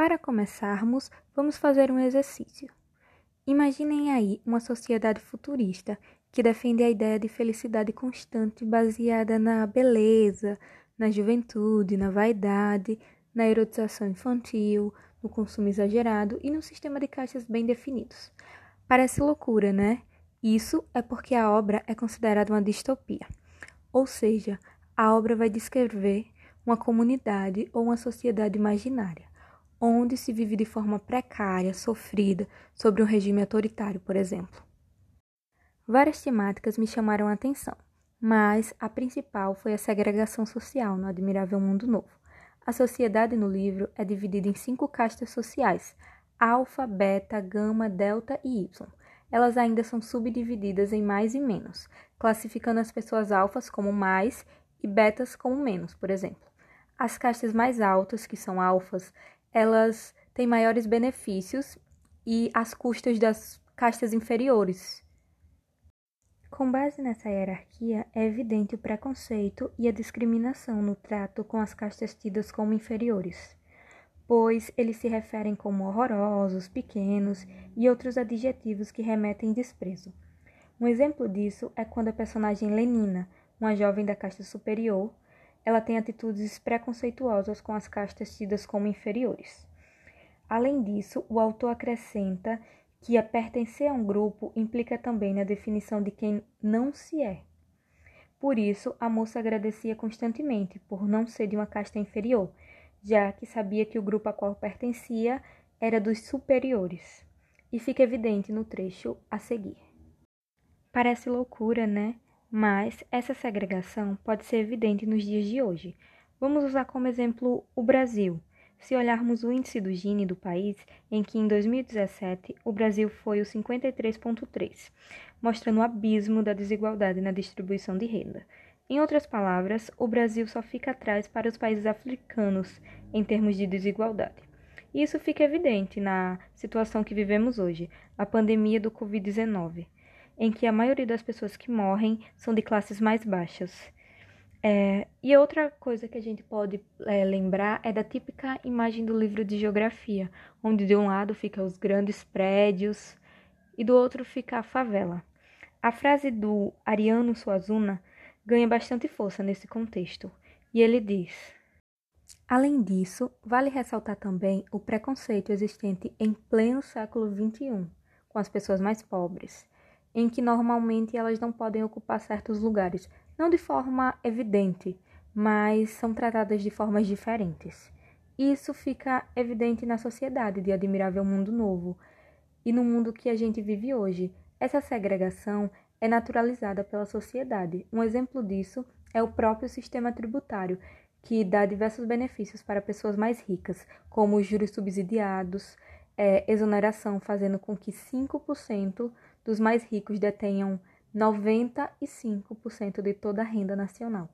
Para começarmos, vamos fazer um exercício. Imaginem aí uma sociedade futurista que defende a ideia de felicidade constante baseada na beleza, na juventude, na vaidade, na erotização infantil, no consumo exagerado e num sistema de caixas bem definidos. Parece loucura, né? Isso é porque a obra é considerada uma distopia. Ou seja, a obra vai descrever uma comunidade ou uma sociedade imaginária onde se vive de forma precária, sofrida, sobre um regime autoritário, por exemplo. Várias temáticas me chamaram a atenção, mas a principal foi a segregação social no Admirável Mundo Novo. A sociedade no livro é dividida em cinco castas sociais: alfa, beta, gama, delta e y. Elas ainda são subdivididas em mais e menos, classificando as pessoas alfas como mais e betas como menos, por exemplo. As castas mais altas, que são alfas, elas têm maiores benefícios e às custas das castas inferiores. Com base nessa hierarquia, é evidente o preconceito e a discriminação no trato com as castas tidas como inferiores, pois eles se referem como horrorosos, pequenos e outros adjetivos que remetem desprezo. Um exemplo disso é quando a personagem Lenina, uma jovem da casta superior, ela tem atitudes preconceituosas com as castas tidas como inferiores. Além disso, o autor acrescenta que a pertencer a um grupo implica também na definição de quem não se é. Por isso, a moça agradecia constantemente por não ser de uma casta inferior, já que sabia que o grupo a qual pertencia era dos superiores. E fica evidente no trecho a seguir. Parece loucura, né? Mas essa segregação pode ser evidente nos dias de hoje. Vamos usar como exemplo o Brasil. Se olharmos o índice do Gini do país, em que em 2017 o Brasil foi o 53,3, mostrando o abismo da desigualdade na distribuição de renda. Em outras palavras, o Brasil só fica atrás para os países africanos em termos de desigualdade. Isso fica evidente na situação que vivemos hoje, a pandemia do Covid-19 em que a maioria das pessoas que morrem são de classes mais baixas. É, e outra coisa que a gente pode é, lembrar é da típica imagem do livro de geografia, onde de um lado ficam os grandes prédios e do outro fica a favela. A frase do Ariano Suazuna ganha bastante força nesse contexto, e ele diz: Além disso, vale ressaltar também o preconceito existente em pleno século XXI com as pessoas mais pobres em que normalmente elas não podem ocupar certos lugares, não de forma evidente, mas são tratadas de formas diferentes. Isso fica evidente na sociedade de Admirável Mundo Novo e no mundo que a gente vive hoje. Essa segregação é naturalizada pela sociedade. Um exemplo disso é o próprio sistema tributário, que dá diversos benefícios para pessoas mais ricas, como juros subsidiados, é, exoneração, fazendo com que 5% dos mais ricos detenham 95% de toda a renda nacional.